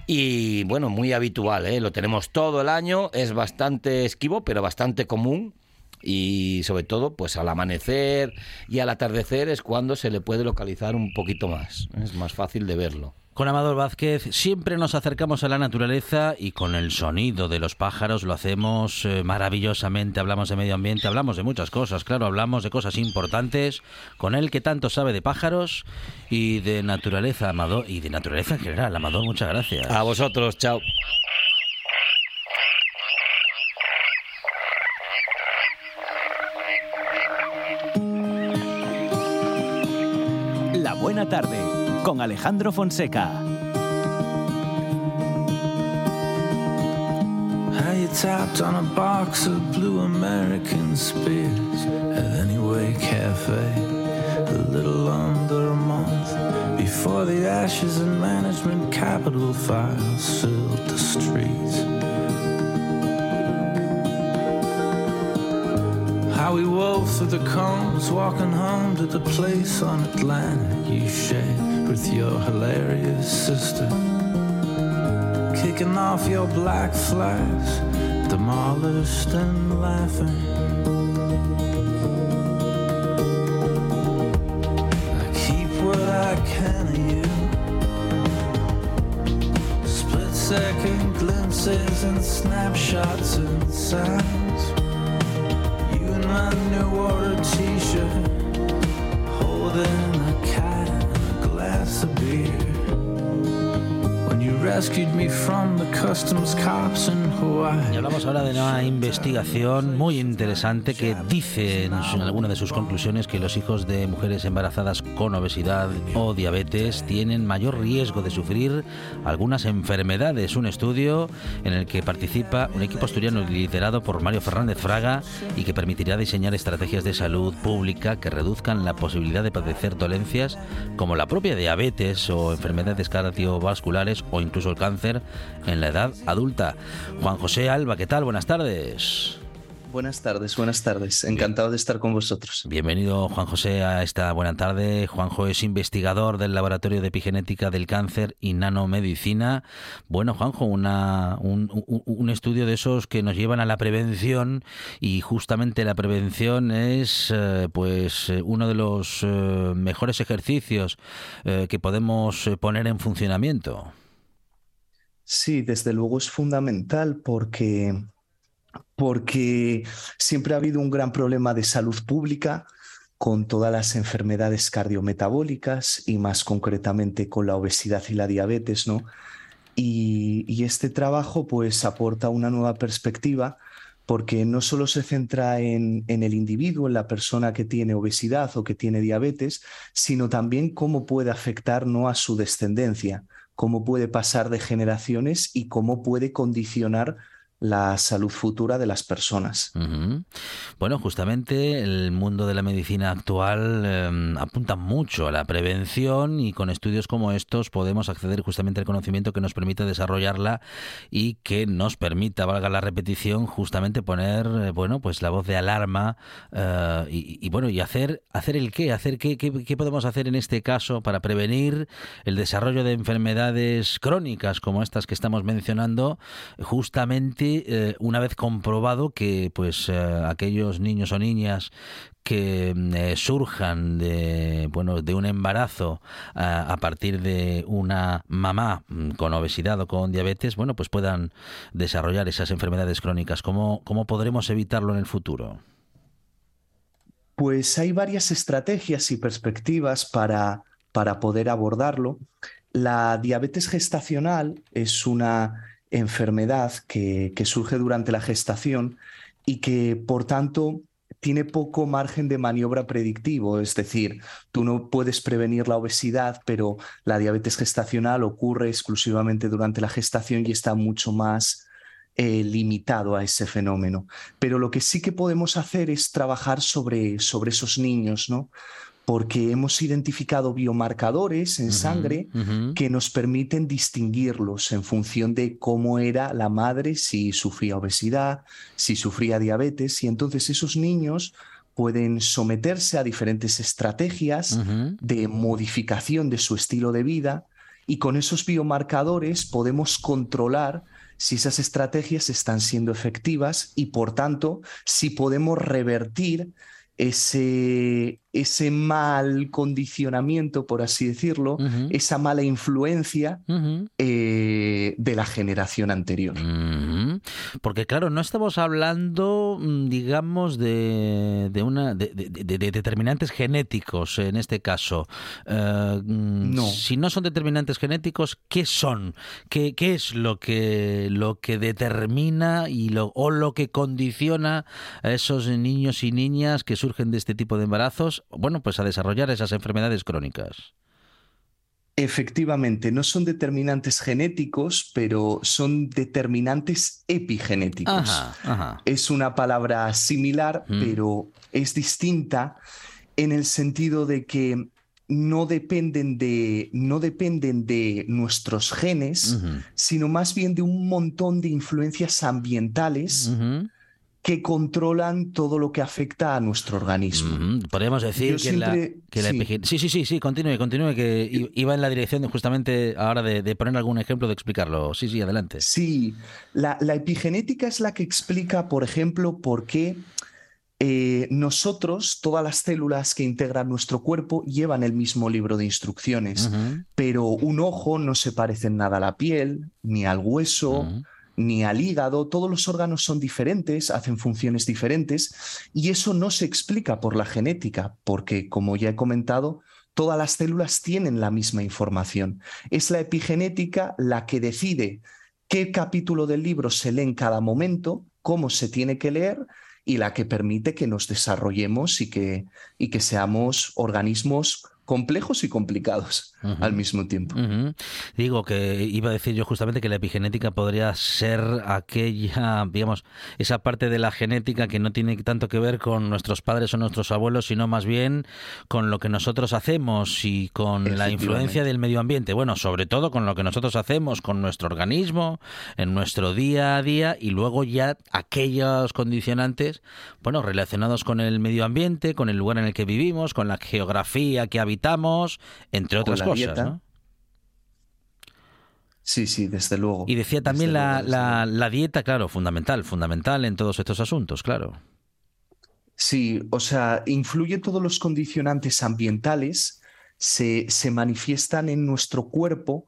Y bueno, muy habitual, ¿eh? lo tenemos todo el año, es bastante esquivo, pero bastante común. Y sobre todo, pues al amanecer y al atardecer es cuando se le puede localizar un poquito más. Es más fácil de verlo. Con Amador Vázquez siempre nos acercamos a la naturaleza y con el sonido de los pájaros lo hacemos eh, maravillosamente. Hablamos de medio ambiente, hablamos de muchas cosas, claro, hablamos de cosas importantes. Con él que tanto sabe de pájaros y de naturaleza, Amador, y de naturaleza en general. Amador, muchas gracias. A vosotros, chao. La Buena Tarde con Alejandro Fonseca. I tapped on a box of blue American spears at Anyway Cafe a little under a month before the ashes and management capital files filled the streets. How we wove through the combs, walking home to the place on Atlantic you shared with your hilarious sister. Kicking off your black flags, demolished and laughing. I keep what I can of you. Split second glimpses and snapshots and sounds. You in my new order t shirt, holding a cat glass of beer. Y hablamos ahora de una investigación muy interesante que dice en, alguna de sus conclusiones que los hijos de mujeres embarazadas con obesidad o diabetes tienen mayor riesgo de sufrir algunas enfermedades. Un estudio en el que participa un equipo asturiano liderado por Mario Fernández Fraga y que permitirá diseñar estrategias de salud pública que reduzcan la posibilidad de padecer dolencias como la propia diabetes o enfermedades cardiovasculares o incluso el cáncer en la edad adulta. Juan José Alba, ¿qué tal? Buenas tardes. Buenas tardes, buenas tardes. Encantado de estar con vosotros. Bienvenido, Juan José, a esta buena tarde. Juanjo es investigador del Laboratorio de Epigenética del Cáncer y Nanomedicina. Bueno, Juanjo, una, un, un- estudio de esos que nos llevan a la prevención y justamente la prevención es eh, pues eh, uno de los eh, mejores ejercicios que podemos poner en funcionamiento. Sí, desde luego es fundamental porque, porque siempre ha habido un gran problema de salud pública con todas las enfermedades cardiometabólicas y más concretamente con la obesidad y la diabetes, ¿no? Y, y este trabajo pues aporta una nueva perspectiva porque no solo se centra en, en el individuo, en la persona que tiene obesidad o que tiene diabetes, sino también cómo puede afectar ¿no? a su descendencia, cómo puede pasar de generaciones y cómo puede condicionar la salud futura de las personas. Bueno, justamente el mundo de la medicina actual eh, apunta mucho a la prevención y con estudios como estos podemos acceder justamente al conocimiento que nos permite desarrollarla y que nos permita, valga la repetición, justamente poner, eh, bueno, pues la voz de alarma eh, y, y, bueno, y hacer, hacer el qué, hacer qué, qué, qué podemos hacer en este caso para prevenir el desarrollo de enfermedades crónicas como estas que estamos mencionando, justamente eh, una vez comprobado que pues eh, aquellos niños o niñas que eh, surjan de bueno de un embarazo a partir de una mamá mm, con obesidad o con diabetes bueno pues puedan desarrollar esas enfermedades crónicas cómo cómo podremos evitarlo en el futuro Pues hay varias estrategias y perspectivas para, para poder abordarlo. La diabetes gestacional es una enfermedad que, surge durante la gestación y que, por tanto, tiene poco margen de maniobra predictivo, es decir, tú no puedes prevenir la obesidad, pero la diabetes gestacional ocurre exclusivamente durante la gestación y está mucho más eh, limitado a ese fenómeno. Pero lo que sí que podemos hacer es trabajar sobre, sobre esos niños, ¿no? Porque hemos identificado biomarcadores en sangre que nos permiten distinguirlos en función de cómo era la madre, si sufría obesidad, si sufría diabetes, y entonces esos niños pueden someterse a diferentes estrategias de modificación de su estilo de vida y con esos biomarcadores podemos controlar si esas estrategias están siendo efectivas y por tanto si podemos revertir ese, ese mal condicionamiento, por así decirlo, esa mala influencia eh, de la generación anterior. Porque claro, no estamos hablando, mm, digamos, de, de una de, de- de- de determinantes genéticos en este caso. Eh, mm, No. Si no son determinantes genéticos, ¿qué son? ¿Qué, qué es lo que lo que determina y lo o lo que condiciona a esos niños y niñas que surgen de este tipo de embarazos? Bueno, pues a desarrollar esas enfermedades crónicas. Efectivamente, no son determinantes genéticos, pero son determinantes epigenéticos. Ajá, ajá. Es una palabra similar, Mm. pero es distinta en el sentido de que no dependen de, no dependen de nuestros genes, sino más bien de un montón de influencias ambientales. Que controlan todo lo que afecta a nuestro organismo. Ujú, Podríamos decir Yo que, la, que sí. sí, sí, sí, sí, continúe, continúe, que i- iba en la dirección de justamente ahora de, de poner algún ejemplo de explicarlo. Sí, sí, adelante. Sí, la, la epigenética es la que explica, por ejemplo, por qué eh, nosotros, todas las células que integran nuestro cuerpo llevan el mismo libro de instrucciones, pero un ojo no se parece en nada a la piel, ni al hueso, ni al hígado. Todos los órganos son diferentes, hacen funciones diferentes, y eso no se explica por la genética, porque, como ya he comentado, todas las células tienen la misma información. Es la epigenética la que decide qué capítulo del libro se lee en cada momento, cómo se tiene que leer y la que permite que nos desarrollemos y que, y que seamos organismos complejos y complicados al mismo tiempo. Digo que iba a decir yo justamente que la epigenética podría ser aquella, digamos, esa parte de la genética que no tiene tanto que ver con nuestros padres o nuestros abuelos, sino más bien con lo que nosotros hacemos y con la influencia del medio ambiente. Bueno, sobre todo con lo que nosotros hacemos con nuestro organismo, en nuestro día a día y luego ya aquellos condicionantes, bueno, relacionados con el medio ambiente, con el lugar en el que vivimos, con la geografía que habitamos, entre otras cosas. ¿no? Sí, sí, desde luego. Y decía también la, luego, la, dieta, claro, fundamental, fundamental en todos estos asuntos, claro. Sí, o sea, influye todos los condicionantes ambientales, se, se manifiestan en nuestro cuerpo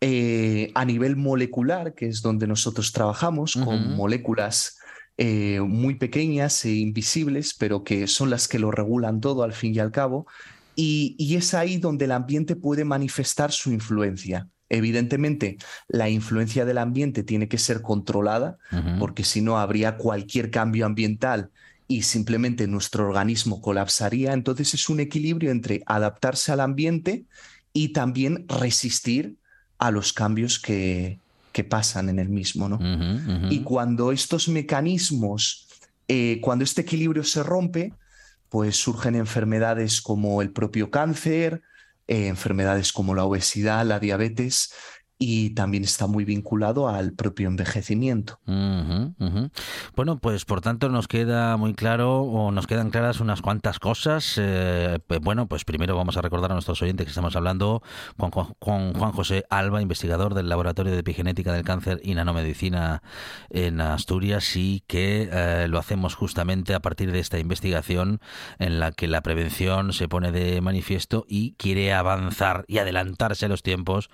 eh, a nivel molecular, que es donde nosotros trabajamos, con moléculas eh, muy pequeñas e invisibles, pero que son las que lo regulan todo al fin y al cabo. Y, y es ahí donde el ambiente puede manifestar su influencia. Evidentemente, la influencia del ambiente tiene que ser controlada, porque si no habría cualquier cambio ambiental y simplemente nuestro organismo colapsaría. Entonces es un equilibrio entre adaptarse al ambiente y también resistir a los cambios que, que pasan en el mismo. ¿no? Y cuando estos mecanismos, eh, cuando este equilibrio se rompe, pues surgen enfermedades como el propio cáncer, eh, enfermedades como la obesidad, la diabetes, y también está muy vinculado al propio envejecimiento. Ujú, ujú. Bueno, pues por tanto nos queda muy claro o nos quedan claras unas cuantas cosas. Eh, bueno, pues primero vamos a recordar a nuestros oyentes que estamos hablando con, con Juan José Alba, investigador del Laboratorio de Epigenética del Cáncer y Nanomedicina en Asturias y que eh, lo hacemos justamente a partir de esta investigación en la que la prevención se pone de manifiesto y quiere avanzar y adelantarse los tiempos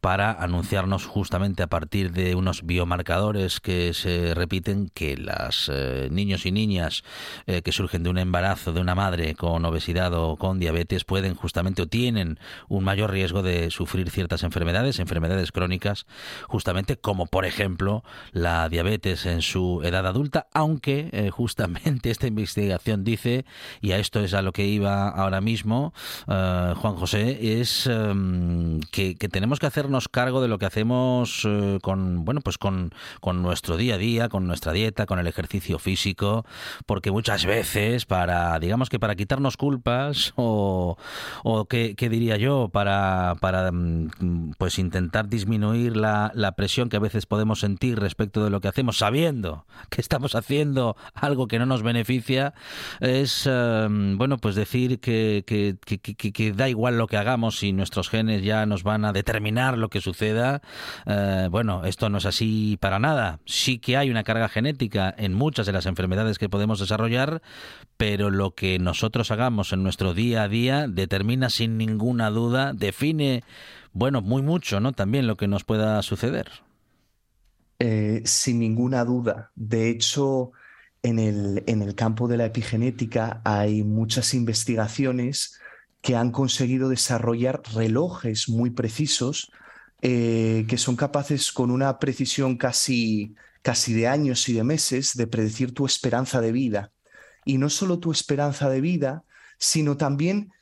para anunciarnos justamente a partir de unos biomarcadores que se repiten que las eh, niños y niñas eh, que surgen de un embarazo de una madre con obesidad o con diabetes pueden justamente o tienen un mayor riesgo de sufrir ciertas enfermedades, enfermedades crónicas, justamente como por ejemplo la diabetes en su edad adulta, aunque eh, justamente esta investigación dice, y a esto es a lo que iba ahora mismo, Juan José, es em, que, que tenemos que hacernos cargo de lo que hacemos eh, con bueno pues con, con nuestro día a día, con nuestra dieta, con el ejercicio físico, porque muchas veces para digamos que para quitarnos culpas o, o que diría yo para para mm, pues intentar disminuir la, la presión que a veces podemos sentir respecto de lo que hacemos sabiendo que estamos haciendo algo que no nos beneficia es eh, bueno pues decir que, que, que- que- que da igual lo que hagamos si nuestros genes ya nos van a determinar lo que suceda Eh, bueno esto no es así para nada. Sí que hay una carga genética en muchas de las enfermedades que podemos desarrollar pero lo que nosotros hagamos en nuestro día a día determina sin ninguna duda define bueno muy mucho no también lo que nos pueda suceder. Eh, sin ninguna duda. De hecho, en el, en el campo de la epigenética hay muchas investigaciones que han conseguido desarrollar relojes muy precisos eh, que son capaces con una precisión casi, casi de años y de meses de predecir tu esperanza de vida. Y no solo tu esperanza de vida, sino también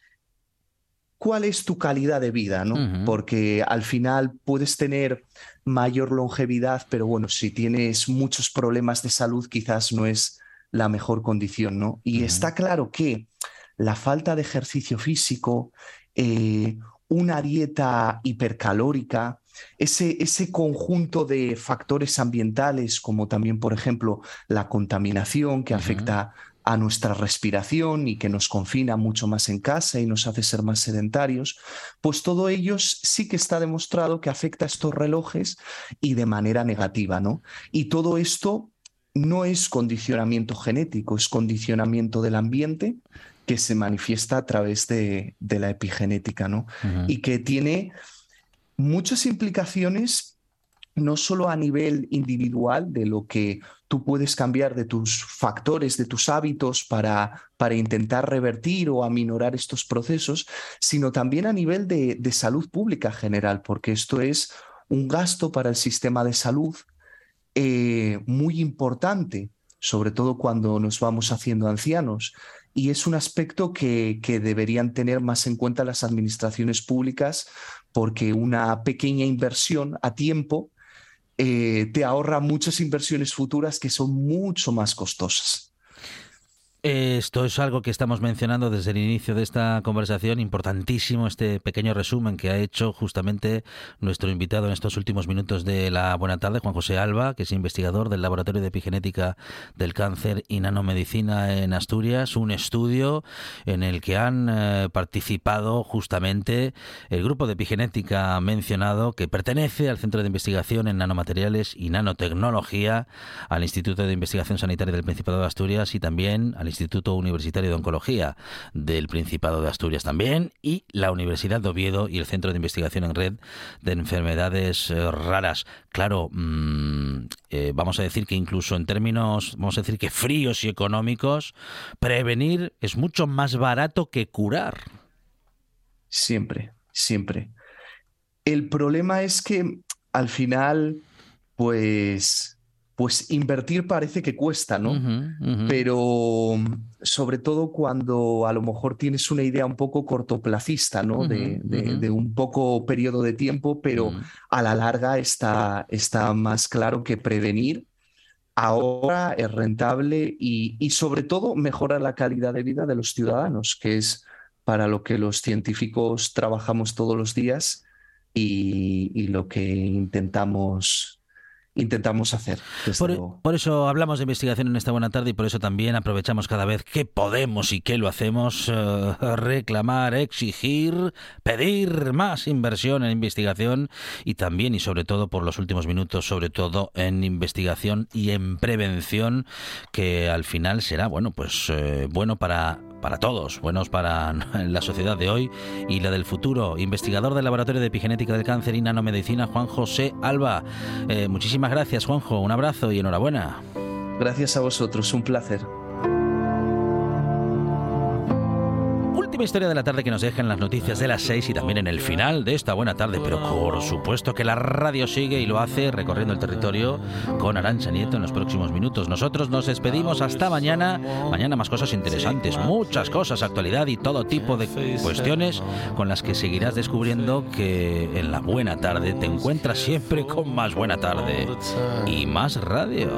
cuál es tu calidad de vida, ¿no? Porque al final puedes tener mayor longevidad, pero bueno, si tienes muchos problemas de salud, quizás no es la mejor condición, ¿no? Y está claro que la falta de ejercicio físico, eh, una dieta hipercalórica, ese, ese conjunto de factores ambientales, como también, por ejemplo, la contaminación que afecta a nuestra respiración y que nos confina mucho más en casa y nos hace ser más sedentarios, pues todo ello sí que está demostrado que afecta a estos relojes y de manera negativa, ¿no? Y todo esto no es condicionamiento genético, es condicionamiento del ambiente que se manifiesta a través de, de la epigenética, ¿no? Y que tiene muchas implicaciones, no solo a nivel individual, de lo que tú puedes cambiar de tus factores, de tus hábitos para, para intentar revertir o aminorar estos procesos, sino también a nivel de, de salud pública general, porque esto es un gasto para el sistema de salud eh, muy importante, sobre todo cuando nos vamos haciendo ancianos. Y es un aspecto que, que deberían tener más en cuenta las administraciones públicas porque una pequeña inversión a tiempo eh, te ahorra muchas inversiones futuras que son mucho más costosas. Esto es algo que estamos mencionando desde el inicio de esta conversación, importantísimo este pequeño resumen que ha hecho justamente nuestro invitado en estos últimos minutos de la buena tarde, Juan José Alba, que es investigador del Laboratorio de Epigenética del Cáncer y Nanomedicina en Asturias, un estudio en el que han eh, participado justamente el grupo de epigenética mencionado que pertenece al Centro de Investigación en Nanomateriales y Nanotecnología, al Instituto de Investigación Sanitaria del Principado de Asturias y también al Instituto Universitario de Oncología del Principado de Asturias también y la Universidad de Oviedo y el Centro de Investigación en Red de Enfermedades eh, Raras. Claro, mm, eh, vamos a decir que incluso en términos, vamos a decir que fríos y económicos, prevenir es mucho más barato que curar. Siempre, siempre. El problema es que al final, pues, pues invertir parece que cuesta, ¿no? Pero sobre todo cuando a lo mejor tienes una idea un poco cortoplacista, ¿no? De, Ujú, de- un poco periodo de tiempo, pero Mm. a la larga está, está más claro que prevenir ahora es rentable y, y sobre todo mejora la calidad de vida de los ciudadanos, que es para lo que los científicos trabajamos todos los días y, y lo que intentamos, intentamos hacer. Por, luego. por eso hablamos de investigación en esta buena tarde y por eso también aprovechamos cada vez que podemos y que lo hacemos eh, reclamar, exigir, pedir más inversión en investigación y también y sobre todo por los últimos minutos, sobre todo en investigación y en prevención, que al final será bueno, pues eh, bueno para para todos, buenos para la sociedad de hoy y la del futuro. Investigador del Laboratorio de Epigenética del Cáncer y Nanomedicina, Juan José Alba. Eh, muchísimas gracias, Juanjo. Un abrazo y enhorabuena. Gracias a vosotros, un placer. Última historia de la tarde que nos dejan las noticias de las 6 y también en el final de esta buena tarde, pero por supuesto que la radio sigue y lo hace recorriendo el territorio con Arancha Nieto en los próximos minutos. Nosotros nos despedimos hasta mañana. Mañana más cosas interesantes, muchas cosas, actualidad y todo tipo de cuestiones con las que seguirás descubriendo que en la buena tarde te encuentras siempre con más buena tarde y más radio.